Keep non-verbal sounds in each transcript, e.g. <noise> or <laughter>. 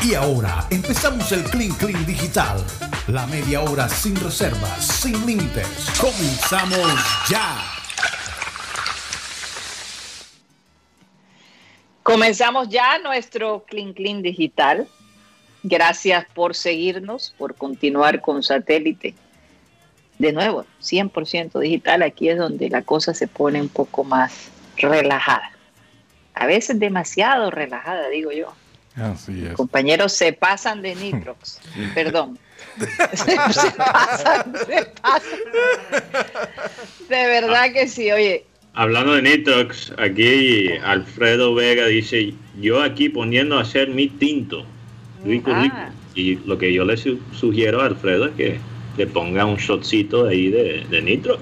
Y ahora empezamos el Clean Clean Digital. La media hora sin reservas, sin límites. Comenzamos ya. Comenzamos ya nuestro Clean Clean Digital. Gracias por seguirnos, por continuar con satélite. De nuevo, 100% digital, aquí es donde la cosa se pone un poco más relajada. A veces demasiado relajada, digo yo. Así es. Compañeros se pasan de nitrox. <laughs> Perdón. <laughs> se, pasan, se pasan. De verdad que sí, oye. Hablando de nitrox, aquí Alfredo Vega dice, yo aquí poniendo a hacer mi tinto. Rico, Ah. rico. Y lo que yo le su- sugiero a Alfredo es que le ponga un shotcito ahí de, de nitrox.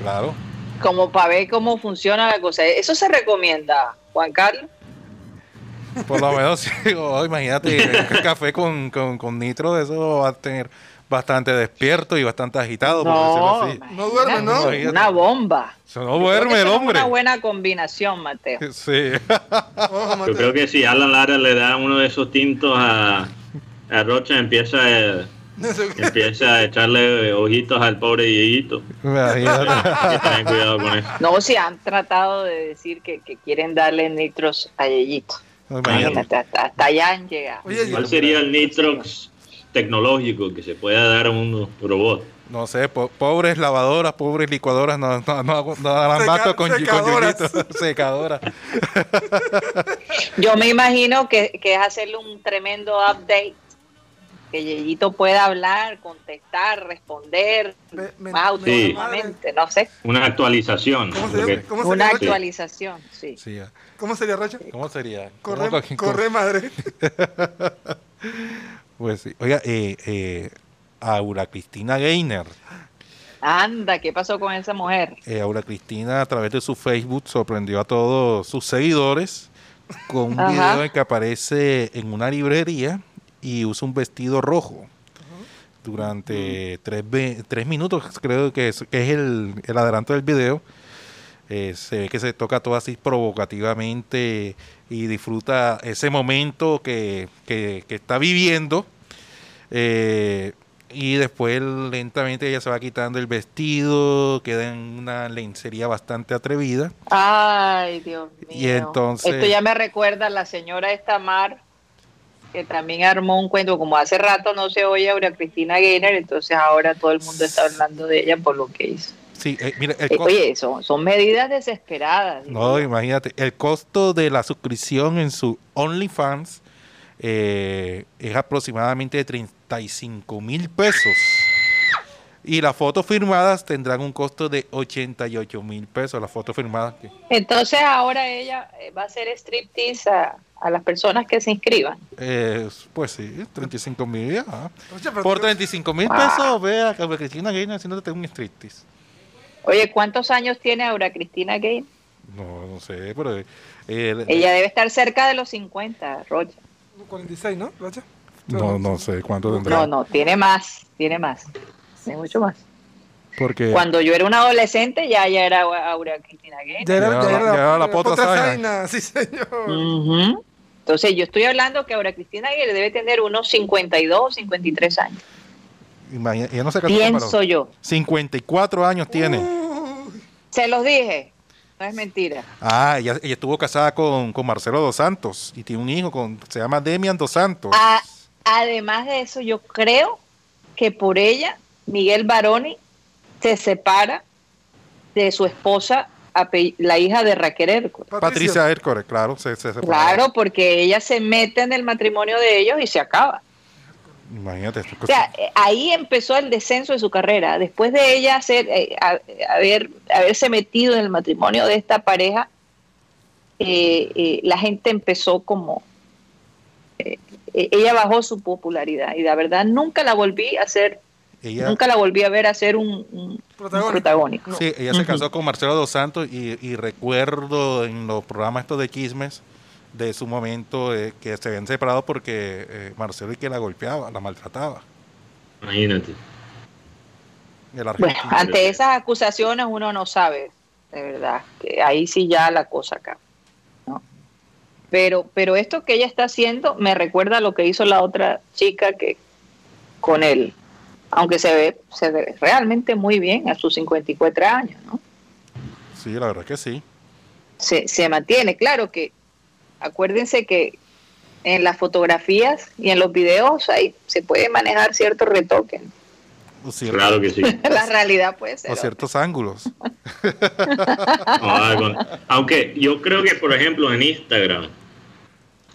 Claro. Como para ver cómo funciona la cosa. Eso se recomienda, Juan Carlos. Por lo menos, <laughs> sí, oh, imagínate, el café con, con, con nitro, eso va a tener bastante despierto y bastante agitado, por No, decirlo así. No duerme, ¿no? imagínate, Una bomba. Eso no duerme el es hombre. una buena combinación, Mateo. <laughs> Sí. Yo creo que si Alan Lara le da uno de esos tintos a, a Rocha, empieza a, empieza a echarle ojitos al pobre Dieguito. Imagínate. Hay que tener cuidado con eso. No, si han tratado de decir que, que quieren darle nitros a Yeyito. Imagínate. Imagínate, hasta, hasta allá han llegado. Oye, ¿Cuál sería el nitrox tecnológico que se pueda dar a un robot? No sé, po- pobres lavadoras, pobres licuadoras, no, no, no, no darán Seca- con, con secadoras. Yuyito. <laughs> Secadora. Yo me imagino que, que es hacerle un tremendo update. Que Yeyito pueda hablar, contestar, responder Me- me- más Sí. autónomamente, no sé. Una actualización. ¿Cómo sería, que- ¿Cómo Una Rocha? actualización, sí. ¿Cómo sería Rocha? ¿Cómo sería? Corre, ¿Cómo co- corre madre. <laughs> Pues sí. Oiga, eh, eh, Aura Cristina Gainer. Anda, ¿qué pasó con esa mujer? Eh, Aura Cristina a través de su Facebook sorprendió a todos sus seguidores con un Ajá. video en que aparece en una librería y usa un vestido rojo durante tres, tres minutos, creo que es, que es el, el adelanto del video. Eh, se ve que se toca todo así provocativamente y disfruta ese momento que, que- que está viviendo. Eh, y después lentamente ella se va quitando el vestido, queda en una lencería bastante atrevida. Ay, Dios mío. Y entonces- Esto ya me recuerda a la señora esta Mar, que también armó un cuento, como hace rato no se oye Aura Cristina Gainer, entonces ahora todo el mundo está hablando de ella por lo que hizo. Sí, eh, mira, el Eh, oye, son, son medidas desesperadas. no, imagínate, el costo de la suscripción en su OnlyFans eh, es aproximadamente de 35 mil pesos. Y las fotos firmadas tendrán un costo de 88 mil pesos. Las fotos firmadas. que- Entonces ahora ella eh, va a hacer striptease a, a las personas que se inscriban. eh, pues sí, 35 mil. pero Por tú- 35 mil Ah. pesos, vea a Cristina Gainer haciéndote un striptease. Oye, ¿cuántos años tiene Aura Cristina Gainer? No, no sé, pero. eh, el- Ella debe estar cerca de los 50, Rocha. 46, ¿no, Rocha? no, no sé cuánto tendrá. No, no, tiene más, tiene más, mucho más. Porque. Cuando yo era una adolescente ya ya era Aura Cristina Gainer. Ya era, Ya ya era- ya era la potra zaina. sí, señor. Entonces yo estoy hablando que Aura Cristina Gainer debe tener unos 52, 53 años. imagina- ella no se Pienso yo. 54 años tiene. Se los dije, no es mentira. Ah, ella, ella estuvo casada con, con Marcelo Dos Santos y tiene un hijo con se llama Demian Dos Santos. A- además de eso, yo creo que por ella Miguel Baroni se separa de su esposa, la hija de Raquel Erco. Patricia Ercore, claro, se, se separaron. Claro, porque ella se mete en el matrimonio de ellos y se acaba. Imagínate. esta O sea, eh, ahí empezó el descenso de su carrera. Después de ella hacer, eh, a- haber, haberse metido en el matrimonio de esta pareja, eh, eh, la gente empezó como... ella bajó su popularidad y la verdad nunca la volví a hacer, ella, nunca la volví a ver hacer un, un- Protagónico. protagónico. sí, ella se casó con Marcelo Dos Santos y, y recuerdo en los programas estos de Chismes de su momento eh, que se habían separado porque eh, Marcelo y que la golpeaba, la maltrataba. Imagínate. Bueno, ante esas acusaciones uno no sabe, de verdad, que ahí sí ya la cosa acá. Pero, pero esto que ella está haciendo me recuerda a lo que hizo la otra chica que con él, aunque se ve, se ve realmente muy bien a sus 54 años, ¿no? Sí, la verdad que sí. Se, se mantiene, claro que acuérdense que en las fotografías y en los videos ahí se puede manejar cierto retoque. O cierto- Claro que sí. <laughs> La realidad puede ser. o otra. ciertos ángulos. <laughs> Aunque yo creo que, por ejemplo, en Instagram,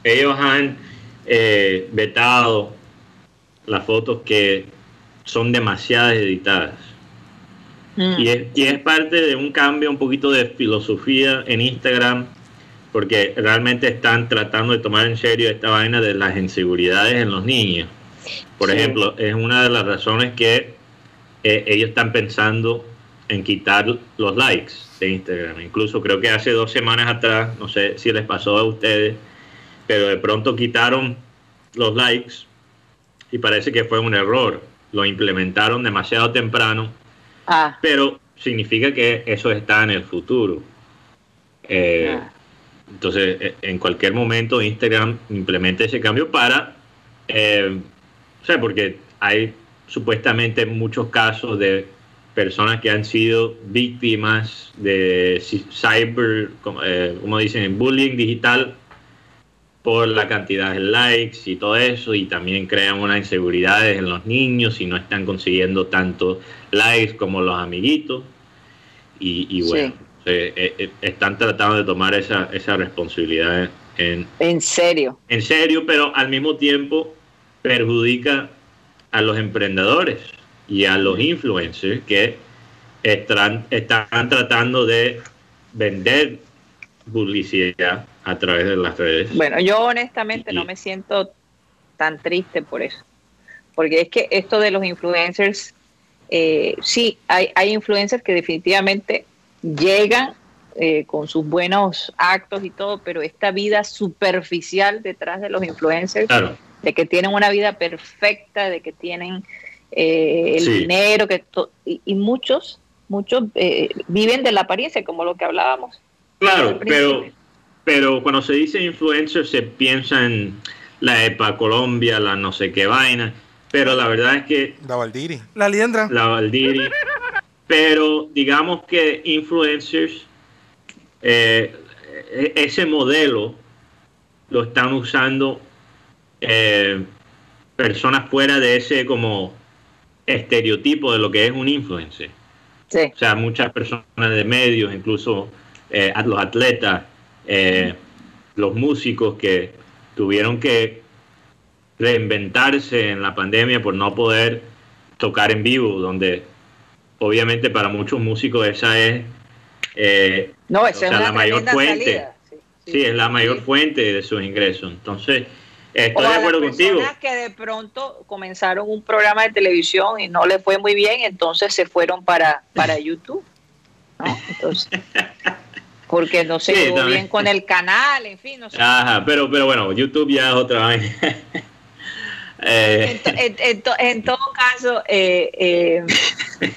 ellos han eh, vetado las fotos que son demasiadas editadas. Mm. Y es, y es parte de un cambio un poquito de filosofía en Instagram, porque realmente están tratando de tomar en serio esta vaina de las inseguridades en los niños. Por Sí. ejemplo, es una de las razones que eh, ellos están pensando en quitar los likes de Instagram. Incluso creo que hace dos semanas atrás, no sé si les pasó a ustedes, pero de pronto quitaron los likes y parece que fue un error. Lo implementaron demasiado temprano Ah, pero significa que eso está en el futuro. Eh, Ah. Entonces, eh, en cualquier momento Instagram implementa ese cambio para, eh, o sea, porque hay supuestamente muchos casos de personas que han sido víctimas de cyber, como, eh, como dicen, bullying digital por la cantidad de likes y todo eso, y también crean unas inseguridades en los niños y no están consiguiendo tanto likes como los amiguitos. Y, bueno, eh, eh, eh, están tratando de tomar esa, esa responsabilidad en, en serio. en serio, pero al mismo tiempo perjudica a los emprendedores y a los influencers que están, están tratando de vender publicidad a través de las redes. Bueno, yo honestamente Y- no me siento tan triste por eso. Porque es que esto de los influencers, eh, sí, hay, hay influencers que definitivamente llegan eh, con sus buenos actos y todo, pero esta vida superficial detrás de los influencers, Claro, de que tienen una vida perfecta, de que tienen eh, el Sí. dinero, que y, y muchos, muchos eh, viven de la apariencia, como lo que hablábamos. claro, pero. Pero cuando se dice influencer se piensa en la EPA Colombia, la no sé qué vaina, pero la verdad es que La Valdiri. La liendra. la Valdiri. Pero digamos que influencers, eh, ese modelo lo están usando eh, personas fuera de ese como estereotipo de lo que es un influencer. Sí. O sea, muchas personas de medios, incluso eh, a- los atletas, eh, los músicos que tuvieron que reinventarse en la pandemia por no poder tocar en vivo, donde obviamente para muchos músicos esa es, eh, No, esa O sea, es la mayor fuente. salida. Sí, sí, sí, es la mayor sí. fuente de sus ingresos. Entonces, O estoy a de acuerdo las contigo. personas que de pronto comenzaron un programa de televisión y no les fue muy bien, entonces se fueron para, para <laughs> YouTube. ¿no? Entonces, <laughs> porque no se Sí, llevó también. bien con el canal, en fin, no sé. Ajá, pero, pero bueno, YouTube ya es otra vaina. <laughs> Eh, En, to- en- en to- en todo caso, eh, eh, <laughs>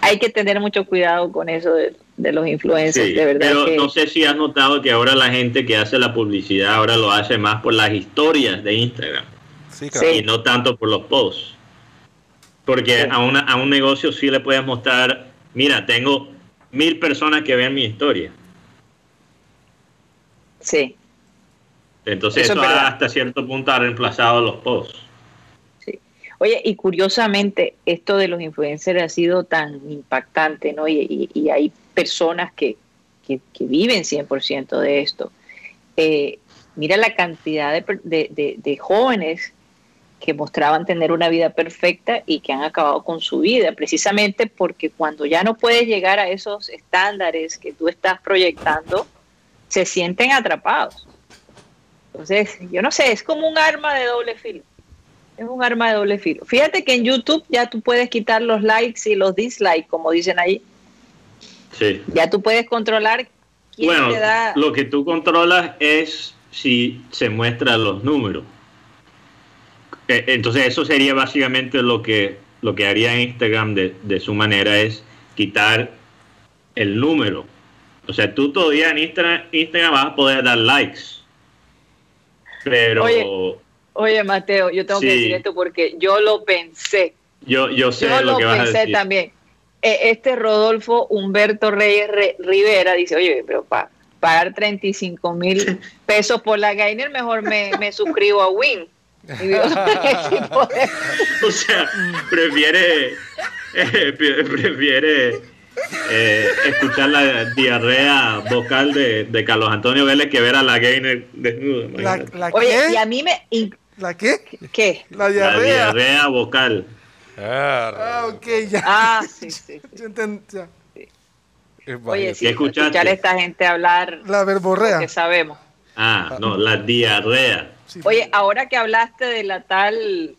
hay que tener mucho cuidado con eso de, de los influencers, Sí, de verdad. pero que- no sé si has notado que ahora la gente que hace la publicidad ahora lo hace más por las historias de Instagram Sí, claro. y no tanto por los posts. Porque Sí. a, una, a un negocio sí le puedes mostrar, mira, tengo mil personas que ven mi historia. Sí, Entonces Eso hasta cierto punto ha reemplazado los posts. sí. Oye, y curiosamente, esto de los influencers ha sido tan impactante, ¿no? Y, y- y hay personas que, que, que viven 100% de esto. Eh, mira la cantidad de, de- de- de jóvenes que mostraban tener una vida perfecta y que han acabado con su vida, precisamente porque cuando ya no puedes llegar a esos estándares que tú estás proyectando, se sienten atrapados. Entonces, yo no sé, es como un arma de doble filo. Es un arma de doble filo. Fíjate que en YouTube ya tú puedes quitar los likes y los dislikes, como dicen ahí. Sí. Ya tú puedes controlar quién Bueno, te da. lo que tú controlas es si se muestran los números. Eh, Entonces eso sería básicamente lo que lo que haría Instagram de, de su manera es quitar el número. O sea, tú todavía en Instagram, Instagram vas a poder dar likes, Pero Oye. Oye, Mateo, yo tengo que decir esto porque yo lo pensé. yo, yo sé Yo lo lo que vas a pensé también. Eh, Este Rodolfo Humberto Reyes Re- Rivera dice, oye, pero para pagar 35 mil pesos por la Gainer, mejor me, me suscribo a Win. <laughs> <laughs> O sea, prefiere, eh, <laughs> pre- prefiere eh, escuchar la diarrea vocal de, de Carlos Antonio Vélez que ver a la Gainer desnuda. ¿La, la Oye, y qué? a mí me... y- ¿La qué? ¿Qué? La La diarrea. diarrea vocal. Ah, ok, ya. Ah, <laughs> sí, sí. sí. Ya entendí, ya. Oye, sí, escuchar a esta gente hablar La verborrea. que sabemos. Ah, no, la diarrea. Sí. Oye, ahora que hablaste de la tal...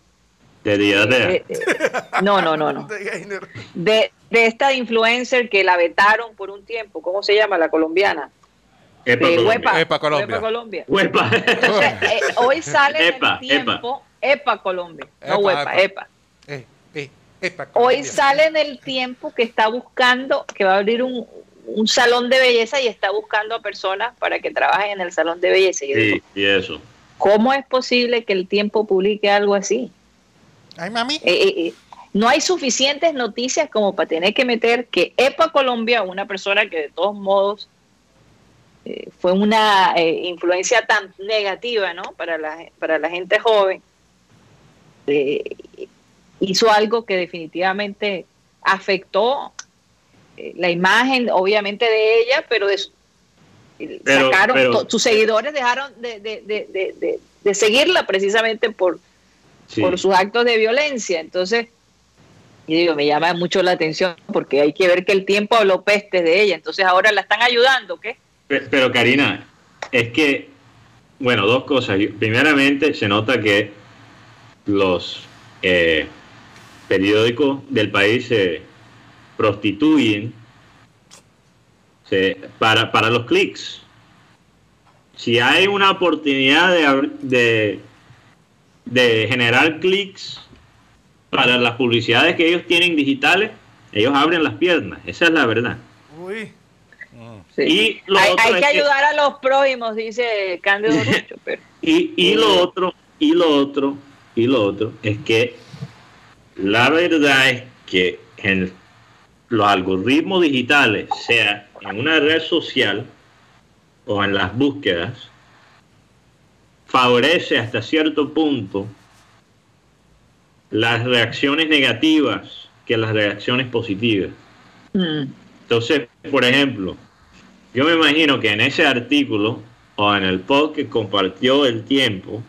De diarrea. eh, eh, no, no, no, no. <laughs> De Gainer. De, esta influencer que la vetaron por un tiempo, ¿cómo se llama la colombiana? Epa, De Colombia. Epa, Colombia. Colombia. Entonces, eh, hoy sale en el tiempo, Epa, Colombia, no Epa, Huepa, epa. Epa. Eh, eh, epa, Hoy sale en el tiempo que está buscando, que va a abrir un, un salón de belleza y está buscando a personas para que trabajen en el salón de belleza. Y yo digo, Sí, y eso. ¿cómo es posible que el tiempo publique algo así? Ay, mami. Eh, eh, eh, no hay suficientes noticias como para tener que meter que EPA Colombia, una persona que de todos modos eh, fue una eh, influencia tan negativa ¿no? para, la, para la gente joven, eh, hizo algo que definitivamente afectó la imagen, obviamente, de ella, pero de su- Pero- sacaron, pero- sus seguidores dejaron de, de- de- de- de- de seguirla precisamente por, Sí. por sus actos de violencia. Entonces, y digo, me llama mucho la atención porque hay que ver que el tiempo habló pestes de ella. Entonces ahora la están ayudando, ¿qué? Pe- Pero Karina, es que, bueno, dos cosas. Primeramente, se nota que los eh, periódicos del país se prostituyen se- para, para los clics. Si hay una oportunidad de, de, de generar clics para las publicidades que ellos tienen digitales, ellos abren las piernas. Esa es la verdad. Uy. Sí. Y lo hay otro hay es que que- ayudar a los prójimos, dice Cándido <laughs> Rucho, pero Y, y lo otro, y lo otro, y lo otro es que la verdad es que en los algoritmos digitales, sea en una red social o en las búsquedas, favorece hasta cierto punto las reacciones negativas que las reacciones positivas. mm, Entonces, por ejemplo, yo me imagino que en ese artículo o en el post que compartió el tiempo,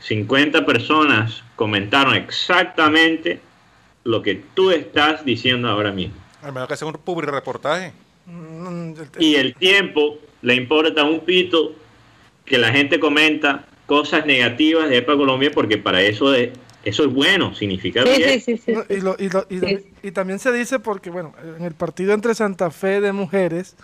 50 personas comentaron exactamente lo que tú estás diciendo ahora mismo. Al menos que sea un public reportaje. Mm, Y el tiempo le importa un pito que la gente comenta cosas negativas de EPA Colombia porque para eso es, eso es bueno, significa sí, bien. sí, sí, sí, y, lo- y lo- y lo- Sí. y también se dice porque, bueno, en el partido entre Santa Fe de mujeres,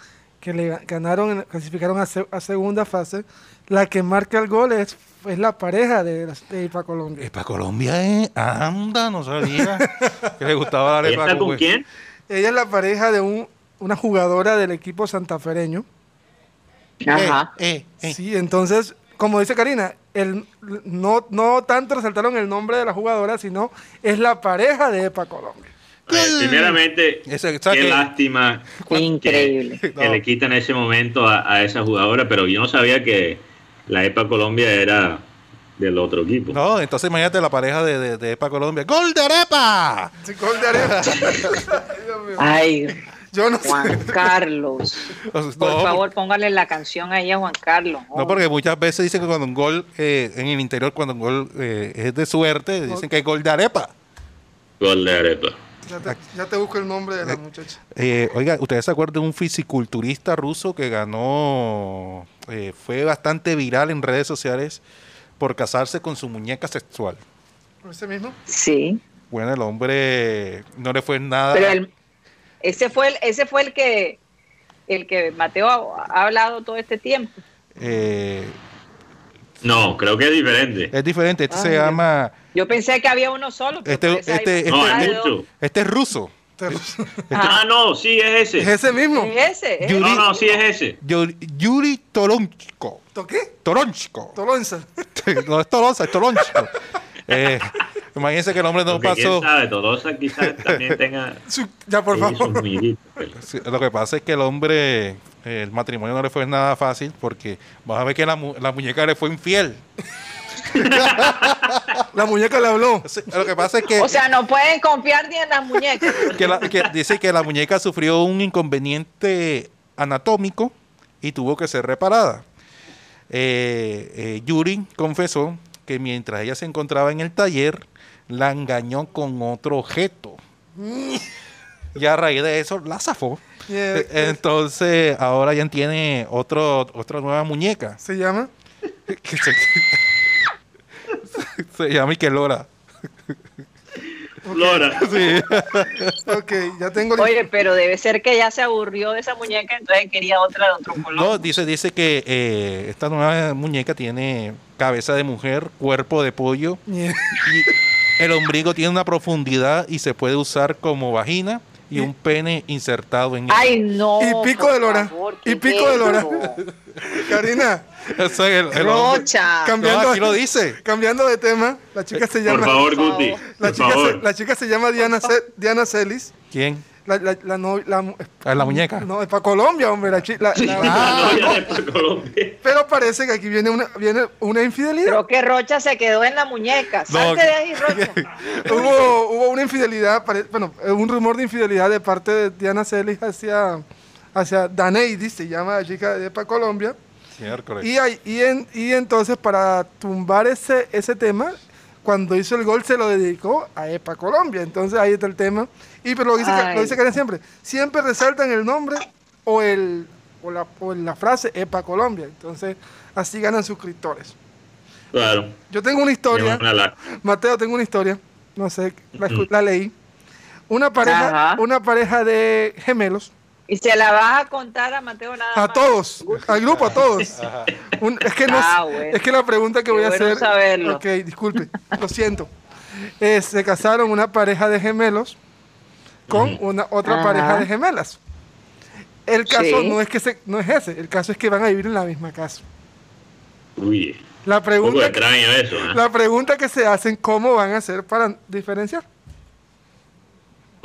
que le ga- ganaron, en- clasificaron a, se- a segunda fase, la que marca el gol es, es la pareja de, las- de IPA Colombia. Epa Colombia, eh. Anda, no sabía <laughs> que le gustaba la ¿Y arepa está con quién? Ella es la pareja de un, una jugadora del equipo santafereño. Ajá. Eh, eh, eh. Sí, entonces, como dice Karina, el, no, no tanto resaltaron el nombre de la jugadora, sino es la pareja de EPA Colombia. Eh, primeramente, Eso, qué que- lástima que- Increíble. que, No. le quitan ese momento a, a esa jugadora, pero yo no sabía que la EPA Colombia era del otro equipo. No, entonces imagínate la pareja de, de, de Epa Colombia. ¡Gol de arepa! Sí, gol de mío. Ay, Yo no sé. Juan Carlos. <laughs> O sea, Por no, favor, póngale la canción ahí a Juan Carlos. No, porque muchas veces dicen que cuando un gol eh, en el interior, cuando un gol eh, es de suerte, dicen que es gol de arepa. Gol de arepa. Ya te, ya te busco el nombre de la muchacha. Eh, oiga, ¿ustedes se acuerdan de un fisiculturista ruso que ganó, eh, fue bastante viral en redes sociales por casarse con su muñeca sexual? ¿Ese mismo? Sí, Bueno, el hombre no le fue nada. pero el- ese fue el, ese fue el que el que Mateo ha, ha hablado todo este tiempo. eh, No, creo que es diferente. es diferente, este Ay, se Dios. llama, Yo pensé que había uno solo. pero este, este, este, No, este- este es ruso. Ah, no, sí, es Es ese. ese mismo. Es ese. es Yuri- No, no, sí, es ese. Yuri, Yuri Toronchko. ¿To qué? Toronchko. Tolonza. <laughs> no es Tolosa, es Toronchko. <laughs> Eh, imagínense que el hombre no Porque pasó. quién sabe, Tolosa quizás también tenga <laughs> Ya, por favor. muñequitos, pero- Sí, lo que pasa es que el hombre, el matrimonio no le fue nada fácil porque vas a ver que la, mu- la muñeca le fue infiel. <laughs> La muñeca le habló. Sí, Lo que pasa es que, O sea, no pueden confiar ni en las muñecas. <laughs> que la- que dice que la muñeca sufrió un inconveniente anatómico y tuvo que ser reparada. Eh, eh, Yuri confesó que mientras ella se encontraba en el taller, la engañó con otro objeto. Y a raíz de eso la zafó. Yeah. Entonces, ahora ya tiene otro, otra nueva muñeca. ¿Se llama? que se, <laughs> se llama Ikelora. Flora. Sí. Ok, ya tengo Oye, pero debe ser que ya se aburrió de esa muñeca, entonces quería otra de otro color. No, dice, dice que eh, esta nueva muñeca tiene cabeza de mujer, cuerpo de pollo, Yeah. y el ombligo tiene una profundidad y se puede usar como vagina y un pene insertado en él. Ay, no. Y pico de lora. favor, Y ¿qué pico de lora. Karina, <laughs> Eso es el, el. Rocha. cambiando, No, aquí lo dice. cambiando de tema, la chica se Por llama... favor, Por Guti. favor. La Por chica, se, favor. la chica se llama Diana, Ce- Diana Celis. ¿Quién? La, la, la, no- la- ¿Es la muñeca? no, es para Colombia, hombre. La, chi- la- la- La novia de Colombia. pero parece que aquí viene una, viene una infidelidad. Creo que Rocha se quedó en la muñeca. No, Salte de ahí, Rocha. <laughs> hubo, hubo una infidelidad, pare- bueno, eh, un rumor de infidelidad de parte de Diana Celis hacia, hacia Daneidi, se llama la chica de para Colombia. Y, hay- y, en- y entonces para tumbar ese, ese tema, cuando hizo el gol se lo dedicó a EPA Colombia. Entonces ahí está el tema. Y pero lo dice, Ay. lo dice Karen siempre, siempre resaltan el nombre o, el, o, la, o la frase EPA Colombia. Entonces así ganan suscriptores. Claro. Yo tengo una historia, Mateo, tengo una historia, no sé, la, escu- la leí. Una pareja, Ajá. una pareja de gemelos, Y se la vas a contar a Mateo nada a más. todos, al grupo, a todos. <laughs> Un- es, que no, Ah, bueno. es que la pregunta que Qué voy a bueno hacer. saberlo. Ok, disculpe, lo siento. Eh, se casaron una pareja de gemelos con una otra Ajá. pareja de gemelas. El caso Sí. no es que se, no es ese, el caso es que van a vivir en la misma casa. Uy, La un poco pregunta, eso. ¿eh? la pregunta que se hacen, ¿cómo van a hacer para diferenciar?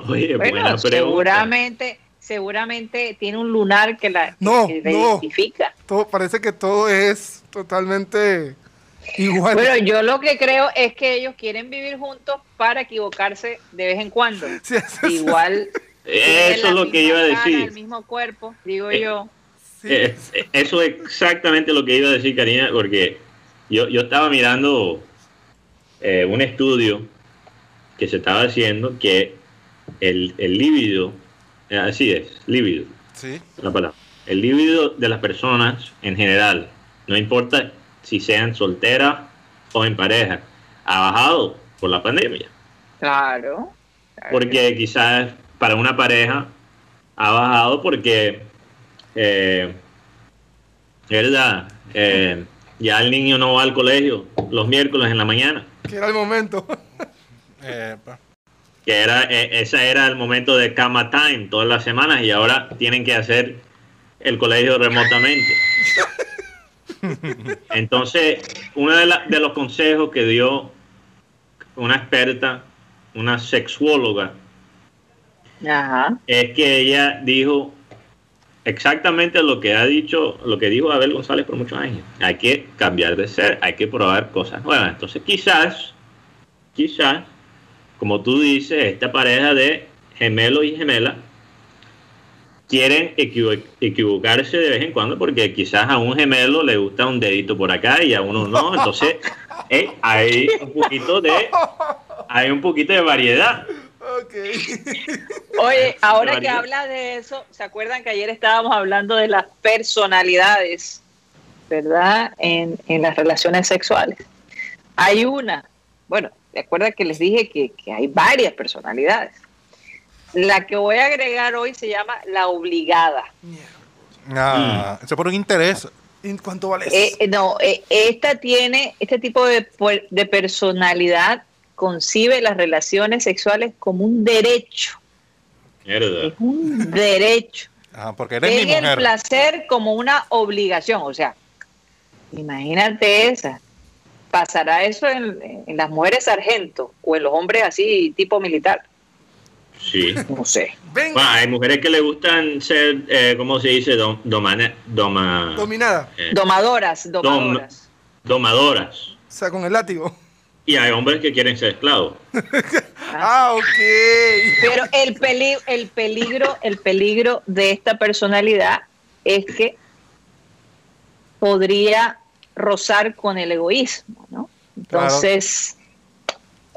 Oye, Bueno, buena pregunta. seguramente, seguramente tiene un lunar que la, No, que no. identifica. Todo, parece que todo es totalmente igual. Bueno, yo lo que creo es que ellos quieren vivir juntos para equivocarse de vez en cuando. <laughs> Sí, Igual. Eso es lo que iba a cara, decir. El mismo cuerpo, digo Eh, yo. sí. Eh, eh, eso es exactamente lo que iba a decir, Karina, porque yo, yo estaba mirando eh, un estudio que se estaba haciendo que el, el líbido, eh, así es, líbido, Sí. la palabra, el líbido de las personas en general, no importa si sean solteras o en pareja, ha bajado por la pandemia. Claro. claro. Porque quizás para una pareja ha bajado porque, eh, ¿verdad? Eh, ya el niño no va al colegio los miércoles en la mañana, Que era el momento. <laughs> Que era eh, ese era el momento de cama time todas las semanas y ahora tienen que hacer el colegio remotamente. <laughs> Entonces, uno de, la- de los consejos que dio una experta, una sexuóloga, Ajá. es que ella dijo exactamente lo que ha dicho, lo que dijo Abel González por muchos años. Hay que cambiar de ser, hay que probar cosas nuevas. Entonces, quizás, quizás, como tú dices, esta pareja de gemelo y gemela quieren equivo- equivocarse de vez en cuando porque quizás a un gemelo le gusta un dedito por acá y a uno no. Entonces, <laughs> eh, hay un poquito de hay un poquito de variedad. <laughs> Oye, ahora que habla de eso, ¿se acuerdan que ayer estábamos hablando de las personalidades, verdad? En, en las relaciones sexuales. Hay una, bueno, ¿se acuerdan que les dije que, que hay varias personalidades? La que voy a agregar hoy se llama la obligada. Ah, Eso por un interés. ¿Y cuánto vale Eh, eso? eh, no, eh, esta tiene, este tipo de, personalidad concibe las relaciones sexuales como un derecho Mierda. Es un derecho. Ajá, <laughs> porque eres mi Ven el mujer. placer como una obligación. O sea, imagínate esa. ¿Pasará eso en, en las mujeres sargento o en los hombres así tipo militar? Sí. No sé. Venga, Bueno, hay mujeres que le gustan ser, eh, ¿cómo se dice? Dom- domane- doma- dominada. eh, Domadoras, domadoras. domadoras. O sea, con el látigo. Y hay hombres que quieren ser esclavos. <laughs> Ah, ok. Pero el peligro, el peligro, el peligro de esta personalidad es que podría rozar con el egoísmo, ¿no? Entonces,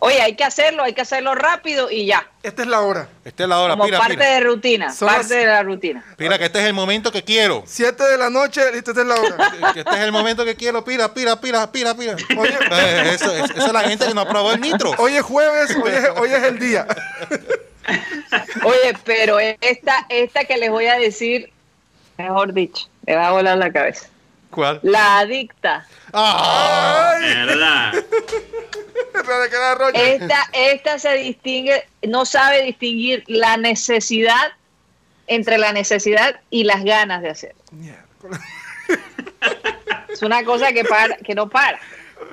oye, hay que hacerlo, hay que hacerlo rápido y ya, Esta es la hora. Esta es la hora, como pira, parte pira. de rutina, Son parte las- de la rutina. Pira, que este es el momento que quiero. Siete de la noche, listo, esta es la hora. <laughs> Que este es el momento que quiero, pira, pira, pira, pira, pira. Oye. Eh, eso, es- esa es la gente que no aprobó el nitro. Hoy es jueves, hoy es, hoy es el día. <laughs> Oye, pero esta, esta que les voy a decir, mejor dicho, le va a volar la cabeza. ¿Cuál? La adicta. Ah, Ay, ¿Verdad? <laughs> Esta, esta se distingue, no sabe distinguir la necesidad entre la necesidad y las ganas de hacer. Es una cosa que para, que no para,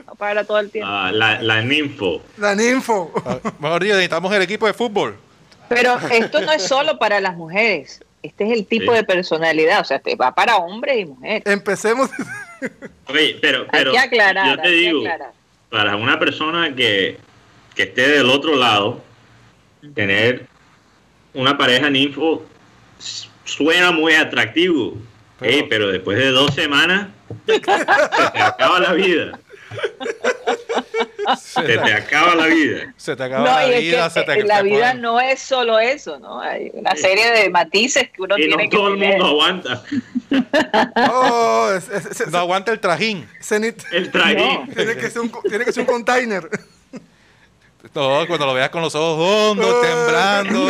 no para todo el tiempo. Ah, la, la ninfo. La ninfo. ah, Mejor dicho, necesitamos el equipo de fútbol. Pero esto no es solo para las mujeres. Este es el tipo Sí. de personalidad, o sea, te va para hombres y mujeres. Empecemos. Oye, pero, Hay que aclarar, yo te digo, aclarar. para una persona que, que esté del otro lado, tener una pareja ninfo suena muy atractivo. Pero- Ey, pero después de dos semanas, <laughs> se te acaba la vida. Se te acaba la vida. se te acaba No, la y es vida, que se te la te vida no es solo eso, ¿no? Hay una serie de matices que uno Y no tiene que todo el mundo aguanta <laughs> Oh, es- es- es- No aguanta el trajín. el trajín. tiene, que ser un, tiene que ser un container. No, cuando lo veas con los ojos hondos, Oh. temblando,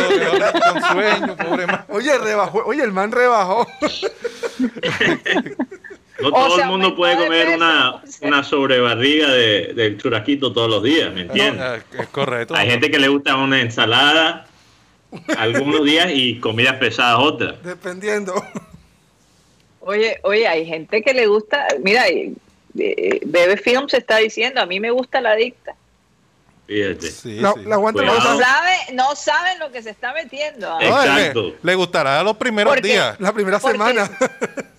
con sueño, pobre man. Oye, rebajó. Oye, el man rebajó. <laughs> No O todo se el mundo aumentó puede de comer una, una sobrebarriga de, del churrasquito todos los días, ¿me entiendes? No, es correcto. Hay gente que le gusta una ensalada algunos días y comidas pesadas otras. Dependiendo. Oye, oye, hay gente que le gusta, mira, Bebe Films está diciendo, a mí me gusta la adicta. Fíjate. Sí, La, sí. la aguanta la Cuidado. No, sabe, no saben lo que se está metiendo. Exacto. Le, gustará los primeros Porque- días. la primera Porque- semana.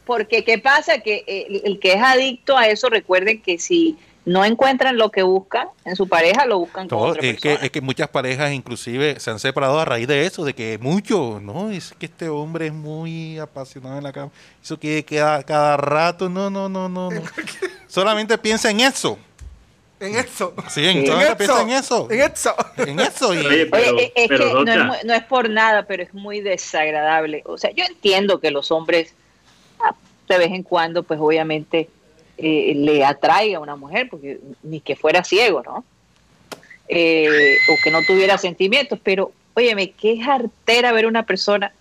Porque qué pasa que eh, el, el que es adicto a eso, recuerden que si no encuentran lo que buscan en su pareja, lo buscan con otra es, que, es que muchas parejas inclusive se han separado a raíz de eso, de que mucho, no, es que este hombre es muy apasionado en la cama. Eso quiere quedar cada rato, no, no, no, no. no. <laughs> Solamente piensa en eso. En eso. Sí, en- Sí. piensa en eso. En eso. En eso. Y, Oye, pero, Oye, es, que no es, no es por nada, pero es muy desagradable. O sea, yo entiendo que los hombres de vez en cuando, pues obviamente eh, le atraiga a una mujer, porque ni que fuera ciego, ¿no? Eh, o que no tuviera sentimientos, pero óyeme, qué artera ver una persona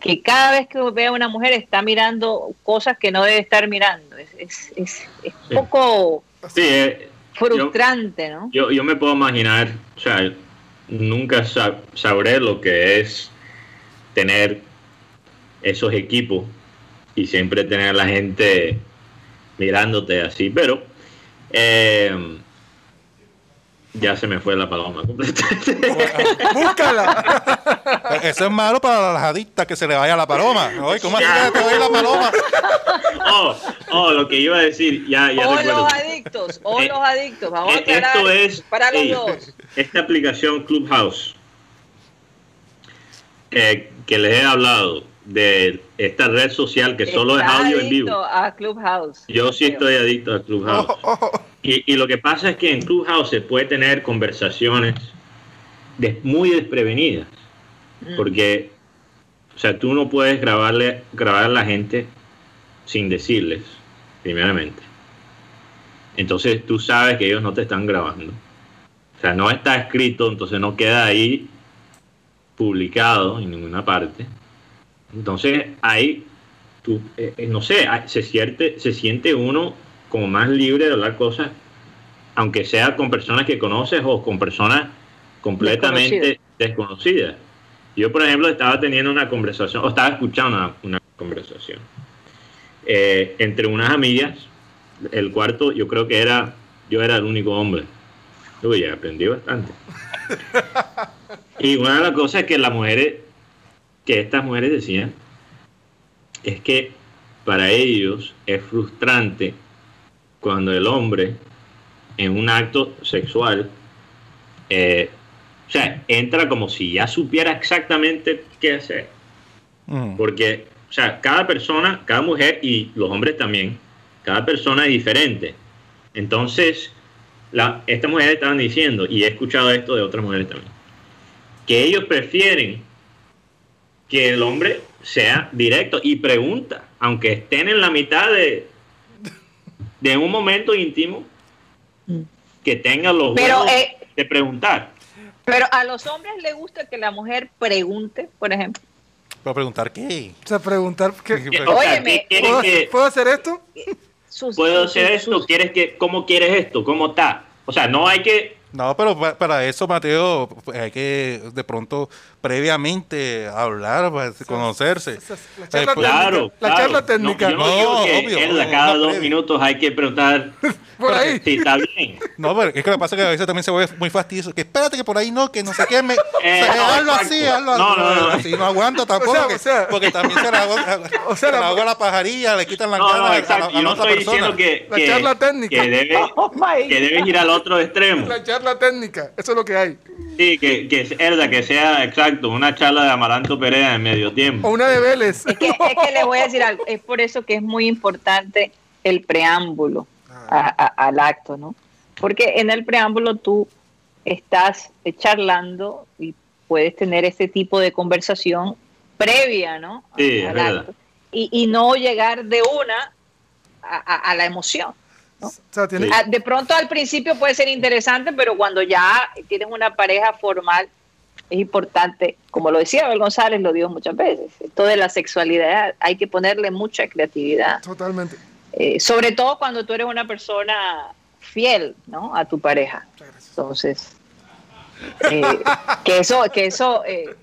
que cada vez que ve a una mujer está mirando cosas que no debe estar mirando. Es, es, es, es Sí. poco sí, eh, frustrante, ¿no? yo, yo me puedo imaginar, o sea, nunca sa- sabré lo que es tener esos equipos y siempre tener a la gente mirándote así, pero eh, ya se me fue la paloma completamente. <laughs> Búscala. eso es malo para las adictas que se le vaya la paloma. Oye, ¿cómo así que te vaya la paloma? <laughs> oh, oh, lo que iba a decir, ya, ya o recuerdo. los adictos, o Eh, los adictos, vamos a Eh, aclarar Esto es para los ey, dos. esta aplicación Clubhouse eh, que les he hablado de esta red social que solo es audio en adicto vivo. a Clubhouse. Yo sí Creo. estoy adicto a Clubhouse. Ojo, ojo. Y, y lo que pasa es que en Clubhouse se puede tener conversaciones muy desprevenidas. Mm. Porque, o sea, tú no puedes grabarle, grabar a la gente sin decirles, primeramente. Entonces tú sabes que ellos no te están grabando. O sea, no está escrito, entonces no queda ahí publicado en ninguna parte. Entonces ahí, tú, eh, eh, no sé, se siente, se siente uno como más libre de hablar cosas, aunque sea con personas que conoces o con personas completamente desconocidas. Yo, por ejemplo, estaba teniendo una conversación, o estaba escuchando una, una conversación eh, entre unas amigas. El cuarto, yo creo que era, yo era el único hombre. Uy, aprendí bastante. <laughs> Y una de las cosas que las mujeres, que estas mujeres decían, es que para ellos es frustrante cuando el hombre en un acto sexual, eh, o sea, entra como si ya supiera exactamente qué hacer. Mm. Porque, o sea, cada persona, cada mujer y los hombres también, cada persona es diferente. Entonces, la, estas mujeres estaban diciendo, y he escuchado esto de otras mujeres también, que ellos prefieren que el hombre sea directo y pregunta, aunque estén en la mitad de, de un momento íntimo, que tengan los Pero, eh, de preguntar. Pero a los hombres les gusta que la mujer pregunte, por ejemplo. ¿Para preguntar qué? O sea, preguntar, ¿qué- Óyeme, ¿qué quieren ¿puedo, que- puedo hacer esto? Sus- ¿Puedo hacer sus- esto? ¿Quieres que, ¿Cómo quieres esto? ¿Cómo está? O sea, no hay que... No, pero pa- para eso, Mateo, hay que de pronto previamente hablar, para conocerse. esa es la Eh, charla pues, Claro, técnica, la claro. charla técnica. No, yo no, No, digo que obvio, en la- no, cada dos minutos hay que preguntar <laughs> Por ahí. si está bien. No, pero es que lo que pasa es que a veces también se vuelve muy fastidioso. Que espérate que por ahí no, que no sé qué. Me, <laughs> Eh, o sea, no, hazlo exacto. así, hazlo así. No, no, no. así no aguanta <laughs> tampoco. O sea, que- o sea- porque también se la haga, O sea, se la la- pajarilla, le quitan la no, a, la- exacto. a Yo la no otra estoy persona. diciendo que, La que, charla técnica. que debe, Oh que debes ir al otro extremo. La charla técnica, eso es lo que hay. Sí, que, que es verdad, que sea exacto, una charla de Amaranto Perea en medio O tiempo. una de Vélez. Es que, es que les voy a decir algo. Es por eso que es muy importante el preámbulo a- a- al acto, ¿no? Porque en el preámbulo tú estás charlando y puedes tener este tipo de conversación previa, ¿no? Sí, es Al verdad. acto. Y, y no llegar de una a, a- a la emoción. O sea, tiene. Ah, De pronto al principio puede ser interesante, pero cuando ya tienes una pareja formal, es importante, como lo decía Abel González, lo dijo muchas veces, esto de la sexualidad hay que ponerle mucha creatividad, totalmente. eh, sobre todo cuando tú eres una persona fiel ¿no? a tu pareja. Entonces, eh, que eso, que eso eh,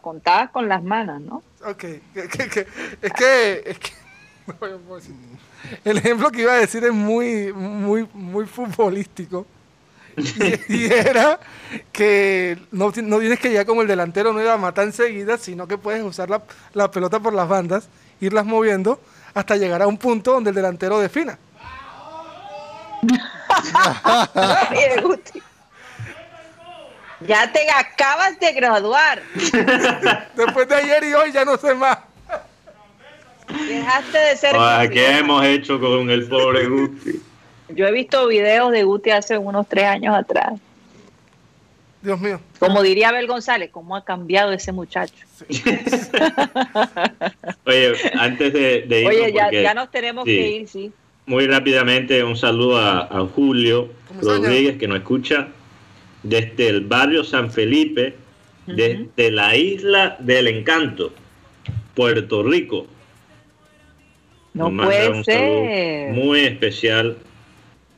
contabas con las manos, ¿no? Ok, que- que- es que, es que poder decir. el ejemplo que iba a decir es muy, muy, muy futbolístico. Y, y era que no, no tienes que llegar como el delantero, no ir a matar enseguida, sino que puedes usar la, la pelota por las bandas, irlas moviendo hasta llegar a un punto donde el delantero defina. <laughs> Ya te acabas de graduar. <laughs> Después de ayer y hoy ya no sé más. Dejaste de ser. Ah. ¿Qué hemos hecho con el pobre Guti? Yo he visto videos de Guti hace unos tres años atrás. Dios mío. Como diría Abel González, ¿cómo ha cambiado ese muchacho? <laughs> Oye, antes de, de irnos, Oye, ya, ya nos tenemos sí. que ir, sí. muy rápidamente un saludo a, a Julio. Rodríguez que nos escucha desde el barrio San Felipe, desde la isla del Encanto, Puerto Rico. No puede ser. Muy especial.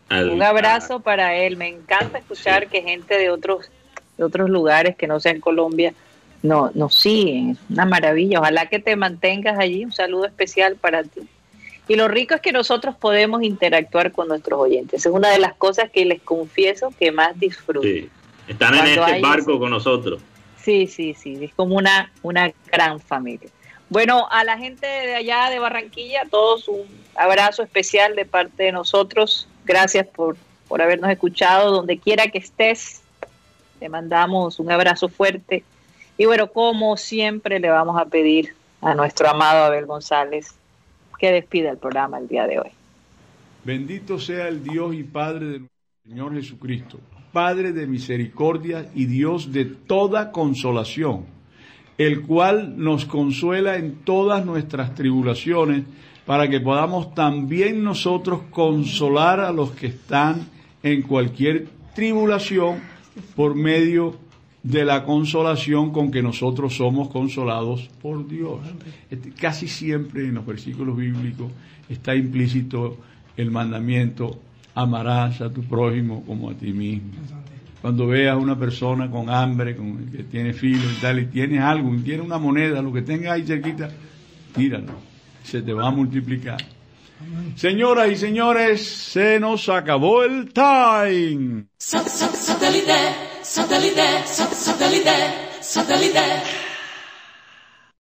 al- Un abrazo para él. Me encanta escuchar Sí. que gente de otros, de otros lugares que no sean Colombia no, nos siguen. Es una maravilla. Ojalá que te mantengas allí. Un saludo especial para ti. Y lo rico es que nosotros podemos interactuar con nuestros oyentes. Es una de las cosas que les confieso que más disfruto. Sí. Están en este barco con nosotros. Sí, sí, sí, es como una, una gran familia. Bueno, a la gente de allá de Barranquilla, todos un abrazo especial de parte de nosotros. Gracias por, por habernos escuchado donde quiera que estés. Te mandamos un abrazo fuerte. Y bueno, como siempre, le vamos a pedir a nuestro amado Abel González que despida el programa el día de hoy. Bendito sea el Dios y Padre de nuestro Señor Jesucristo, Padre de misericordia y Dios de toda consolación, el cual nos consuela en todas nuestras tribulaciones, para que podamos también nosotros consolar a los que están en cualquier tribulación por medio de la consolación con que nosotros somos consolados por Dios. Este, Casi siempre en los versículos bíblicos está implícito el mandamiento, amarás a tu prójimo como a ti mismo. Cuando veas a una persona con hambre, con, que tiene filo y tal, y tienes algo, y tienes una moneda, lo que tengas ahí cerquita, tíralo. Se te va a multiplicar. Señoras y señores, se nos acabó el time.